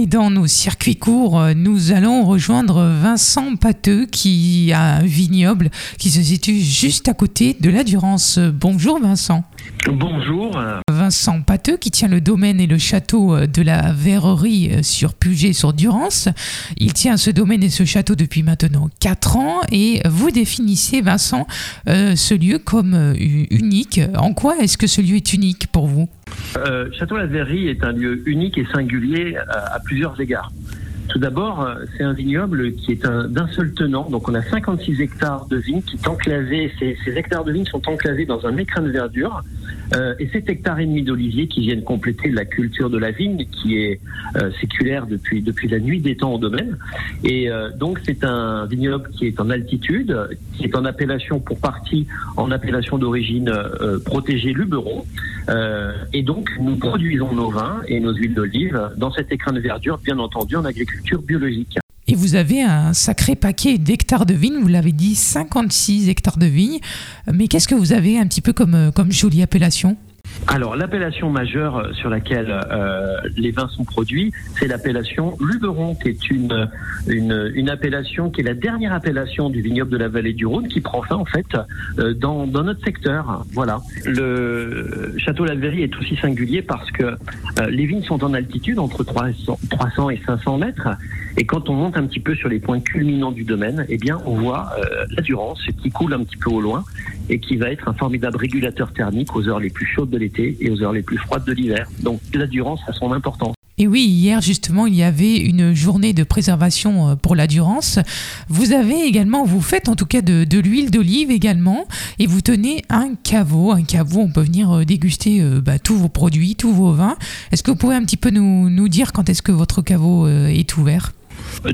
Et dans nos circuits courts, euh, nous allons rejoindre Vincent Pateux qui a un vignoble qui se situe juste à côté de la Durance. Bonjour Vincent. Bonjour. Vincent Pateux qui tient le domaine et le château euh, de la Verrerie euh, sur Puget sur Durance. Il tient ce domaine et ce château depuis maintenant 4 ans et vous définissez Vincent ce lieu comme unique. En quoi est-ce que ce lieu est unique pour vous? Euh, Château-la-Verrerie est un lieu unique et singulier à, plusieurs égards. Tout d'abord, euh, c'est un vignoble qui est d'un seul tenant. Donc, on a 56 hectares de vignes qui sont enclavés. Ces, ces hectares de vignes sont enclavés dans un écrin de verdure euh, et 7 hectares et demi d'oliviers qui viennent compléter la culture de la vigne qui est euh, séculaire depuis, depuis la nuit des temps au domaine. Et euh, donc c'est un vignoble qui est en altitude, qui est en appellation pour partie en appellation d'origine protégée Luberon. et donc nous produisons nos vins et nos huiles d'olive dans cet écrin de verdure, bien entendu en agriculture biologique. Vous avez un sacré paquet d'hectares de vignes, vous l'avez dit, 56 hectares de vignes. Mais qu'est-ce que vous avez un petit peu comme, euh, comme jolie appellation? Alors, l'appellation majeure euh, sur laquelle euh, les vins sont produits, c'est l'appellation Luberon, qui est une, une, appellation qui est la dernière appellation du vignoble de la vallée du Rhône, qui prend fin en fait euh, dans, dans, notre secteur. Voilà. Le château Lalverie est aussi singulier parce que les vignes sont en altitude entre 300, 300 et 500 mètres, et quand on monte un petit peu sur les points culminants du domaine, eh bien, on voit la Durance qui coule un petit peu au loin et qui va être un formidable régulateur thermique aux heures les plus chaudes de l'été et aux heures les plus froides de l'hiver. Donc la Durance a son importance. Et oui, hier justement, il y avait une journée de préservation euh, pour la Durance. Vous avez également, vous faites en tout cas de, l'huile d'olive également, et vous tenez un caveau. Un caveau, on peut venir euh, déguster euh, bah, tous vos produits, tous vos vins. Est-ce que vous pouvez un petit peu nous dire quand est-ce que votre caveau est ouvert?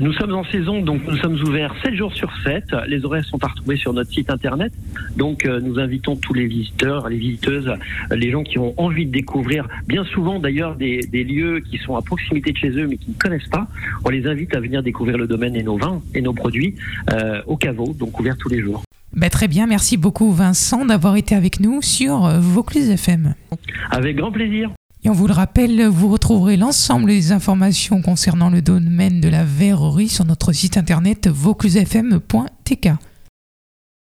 Nous sommes en saison, donc nous sommes ouverts 7 jours sur 7. Les horaires sont à retrouver sur notre site internet. Donc euh, nous invitons tous les visiteurs, les visiteuses, les gens qui ont envie de découvrir, bien souvent d'ailleurs des, lieux qui sont à proximité de chez eux mais qui ne connaissent pas. On les invite à venir découvrir le domaine et nos vins et nos produits euh, au caveau, donc ouvert tous les jours. Ben, très bien, merci beaucoup Vincent d'avoir été avec nous sur euh, Vaucluse FM. Avec grand plaisir. Et on vous le rappelle, vous retrouverez l'ensemble des informations concernant le domaine de la verrerie sur notre site internet vauclusefm.tk.